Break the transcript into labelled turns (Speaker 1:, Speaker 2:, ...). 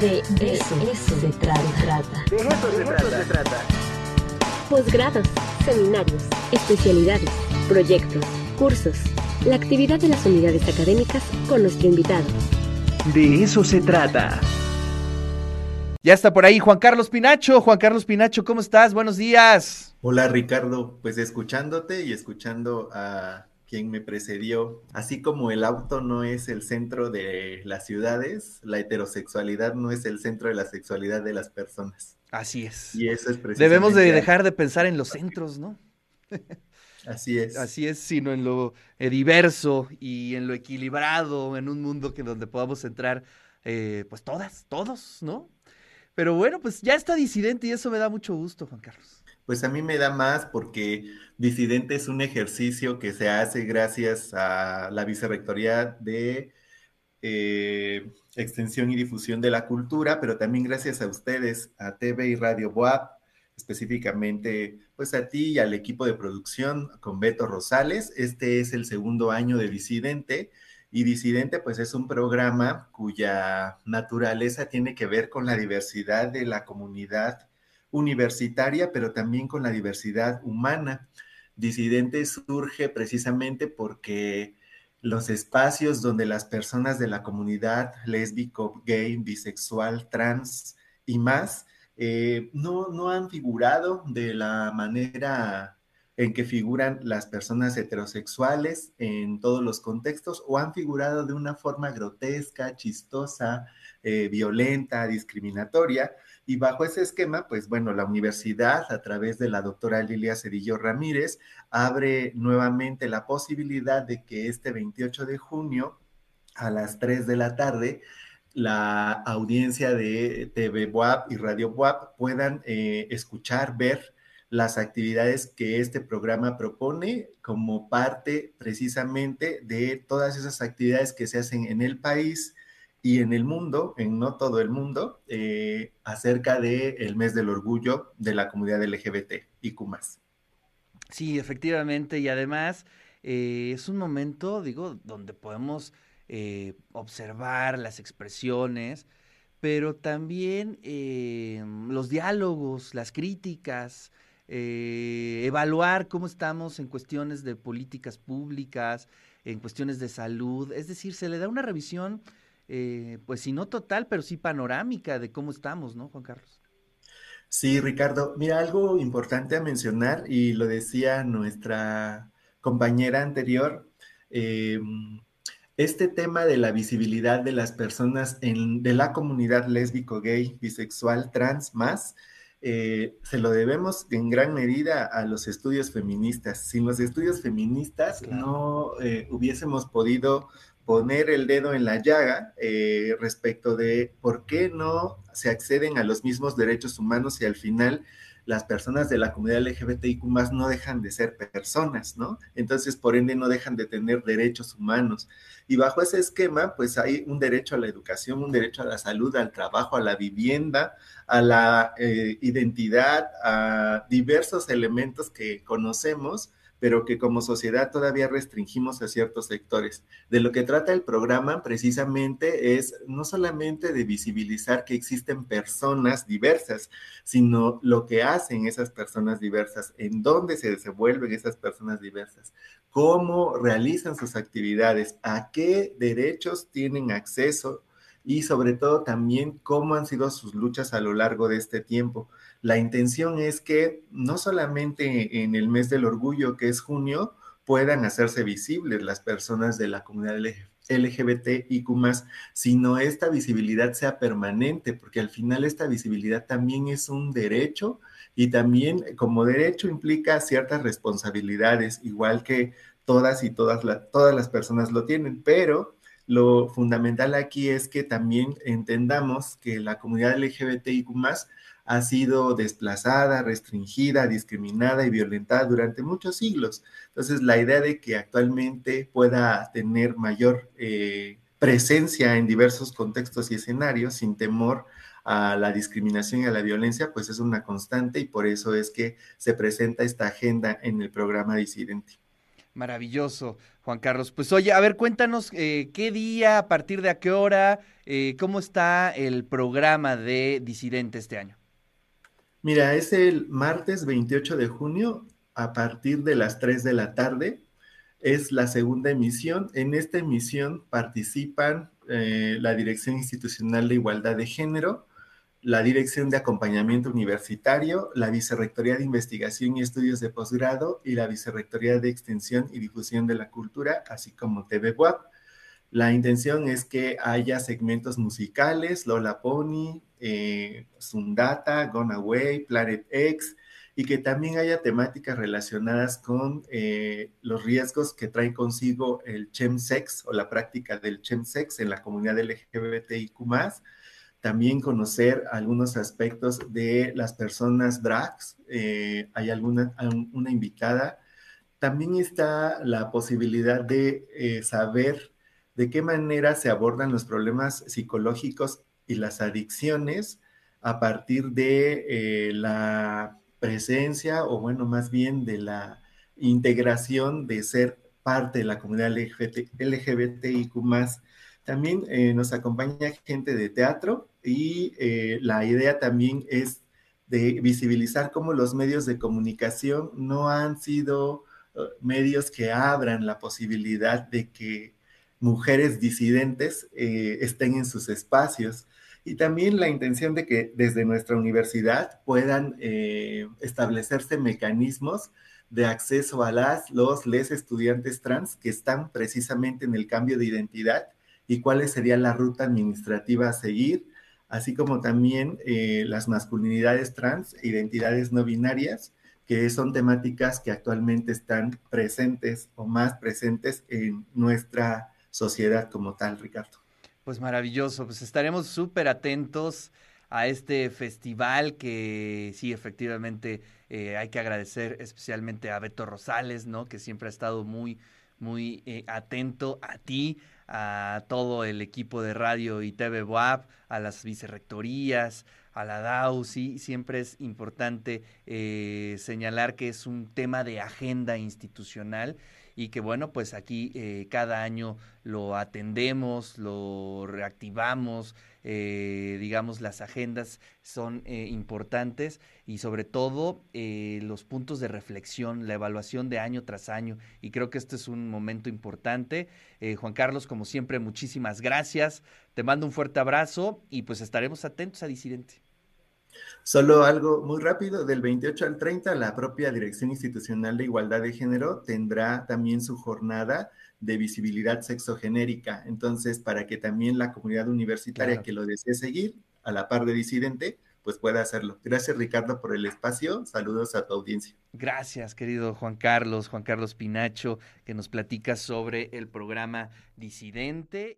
Speaker 1: De, eso, se trata.
Speaker 2: De eso, se, trata.
Speaker 1: Posgrados, seminarios, especialidades, proyectos, cursos. La actividad de las unidades académicas con nuestro invitado.
Speaker 2: De eso se trata.
Speaker 3: Ya está por ahí Juan Carlos Pinacho. Juan Carlos Pinacho, ¿cómo estás? Buenos días.
Speaker 4: Hola Ricardo, pues escuchándote y escuchando a quien me precedió, así como el auto no es el centro de las ciudades, la heterosexualidad no es el centro de la sexualidad de las personas.
Speaker 3: Así es.
Speaker 4: Y eso es precisamente
Speaker 3: Debemos de dejar de pensar en los centros, ¿no?
Speaker 4: Así es.
Speaker 3: Así es, sino en lo eh, diverso y en lo equilibrado, en un mundo que donde podamos entrar, eh, pues todas, todos, ¿no? Pero bueno, pues ya está disidente y eso me da mucho gusto, Juan Carlos.
Speaker 4: Pues a mí me da más porque Disidente es un ejercicio que se hace gracias a la Vicerrectoría de eh, Extensión y Difusión de la Cultura, pero también gracias a ustedes, a TV y Radio WAP, específicamente pues a ti y al equipo de producción con Beto Rosales. Este es el segundo año de Disidente y Disidente, pues es un programa cuya naturaleza tiene que ver con la diversidad de la comunidad universitaria, pero también con la diversidad humana. Disidente surge precisamente porque los espacios donde las personas de la comunidad lésbico, gay, bisexual, trans y más eh, no, no han figurado de la manera en que figuran las personas heterosexuales en todos los contextos o han figurado de una forma grotesca, chistosa, eh, violenta, discriminatoria. Y bajo ese esquema, pues bueno, la universidad, a través de la doctora Lilia Cedillo Ramírez, abre nuevamente la posibilidad de que este 28 de junio a las 3 de la tarde la audiencia de TV WAP y Radio WAP puedan eh, escuchar, ver las actividades que este programa propone como parte precisamente de todas esas actividades que se hacen en el país y en el mundo, en no todo el mundo, eh, acerca del mes del orgullo de la comunidad LGBT y Cumas.
Speaker 3: Sí, efectivamente, y además eh, es un momento, digo, donde podemos eh, observar las expresiones, pero también los diálogos, las críticas, evaluar cómo estamos en cuestiones de políticas públicas, en cuestiones de salud. Es decir, se le da una revisión, eh, pues si no total, pero sí panorámica de cómo estamos, ¿no, Juan Carlos?
Speaker 4: Sí, Ricardo. Mira, algo importante a mencionar, y lo decía nuestra compañera anterior, eh, este tema de la visibilidad de las personas en, de la comunidad lésbico, gay, bisexual, trans, más, eh, se lo debemos en gran medida a los estudios feministas. Sin los estudios feministas no eh, hubiésemos podido poner el dedo en la llaga eh, respecto de por qué no se acceden a los mismos derechos humanos y al final las personas de la comunidad LGBTIQ no dejan de ser personas, ¿no? Entonces, por ende, no dejan de tener derechos humanos. Y bajo ese esquema, pues hay un derecho a la educación, un derecho a la salud, al trabajo, a la vivienda, a la eh, identidad, a diversos elementos que conocemos pero que como sociedad todavía restringimos a ciertos sectores. De lo que trata el programa precisamente es no solamente de visibilizar que existen personas diversas, sino lo que hacen esas personas diversas, en dónde se desenvuelven esas personas diversas, cómo realizan sus actividades, a qué derechos tienen acceso y sobre todo también cómo han sido sus luchas a lo largo de este tiempo. La intención es que no solamente en el mes del orgullo, que es junio, puedan hacerse visibles las personas de la comunidad LGBT y más, sino esta visibilidad sea permanente, porque al final esta visibilidad también es un derecho y también como derecho implica ciertas responsabilidades, igual que todas y todas, todas las personas lo tienen, pero lo fundamental aquí es que también entendamos que la comunidad LGBTIQ ha sido desplazada, restringida, discriminada y violentada durante muchos siglos. Entonces, la idea de que actualmente pueda tener mayor eh, presencia en diversos contextos y escenarios sin temor a la discriminación y a la violencia, pues es una constante y por eso es que se presenta esta agenda en el programa Disidente.
Speaker 3: Maravilloso, Juan Carlos. Pues oye, a ver, cuéntanos eh, qué día, a partir de a qué hora, eh, cómo está el programa de Disidente este año.
Speaker 4: Mira, es el martes 28 de junio a partir de las 3 de la tarde. Es la segunda emisión. En esta emisión participan eh, la Dirección Institucional de Igualdad de Género, la Dirección de Acompañamiento Universitario, la Vicerrectoría de Investigación y Estudios de Posgrado y la Vicerrectoría de Extensión y Difusión de la Cultura, así como TV. La intención es que haya segmentos musicales, Lola Pony, eh, Sundata, Gone Away, Planet X, y que también haya temáticas relacionadas con eh, los riesgos que trae consigo el chemsex o la práctica del chemsex en la comunidad LGBTIQ+, también conocer algunos aspectos de las personas drags. Eh, hay alguna una invitada. También está la posibilidad de saber de qué manera se abordan los problemas psicológicos y las adicciones a partir de eh, la presencia o bueno, más bien de la integración de ser parte de la comunidad LGBT, LGBTIQ también eh, nos acompaña gente de teatro y eh, la idea también es de visibilizar cómo los medios de comunicación no han sido medios que abran la posibilidad de que mujeres disidentes estén en sus espacios. Y también la intención de que desde nuestra universidad puedan establecerse mecanismos de acceso a las, los, les estudiantes trans que están precisamente en el cambio de identidad y cuál sería la ruta administrativa a seguir, así como también eh, las masculinidades trans e identidades no binarias, que son temáticas que actualmente están presentes o más presentes en nuestra sociedad como tal, Ricardo.
Speaker 3: Pues maravilloso, pues estaremos súper atentos a este festival que sí, efectivamente eh, hay que agradecer especialmente a Beto Rosales, ¿no? Que siempre ha estado muy, muy eh, atento a ti, a todo el equipo de radio y TV WAP, a las vicerrectorías, a la DAO, sí, siempre es importante eh, señalar que es un tema de agenda institucional y que bueno, pues aquí eh, cada año lo atendemos, lo reactivamos, eh, digamos, las agendas son eh, importantes y sobre todo los puntos de reflexión, la evaluación de año tras año y creo que este es un momento importante. Juan Carlos, como siempre, muchísimas gracias, te mando un fuerte abrazo y pues estaremos atentos a Disidente.
Speaker 4: Solo algo muy rápido, del 28 al 30, la propia Dirección Institucional de Igualdad de Género tendrá también su jornada de visibilidad sexogenérica. Entonces, para que también la comunidad universitaria que lo desee seguir, a la par de disidente, pues pueda hacerlo. Gracias, Ricardo, por el espacio. Saludos a tu audiencia.
Speaker 3: Gracias, querido Juan Carlos, Juan Carlos Pinacho, que nos platica sobre el programa Disidente.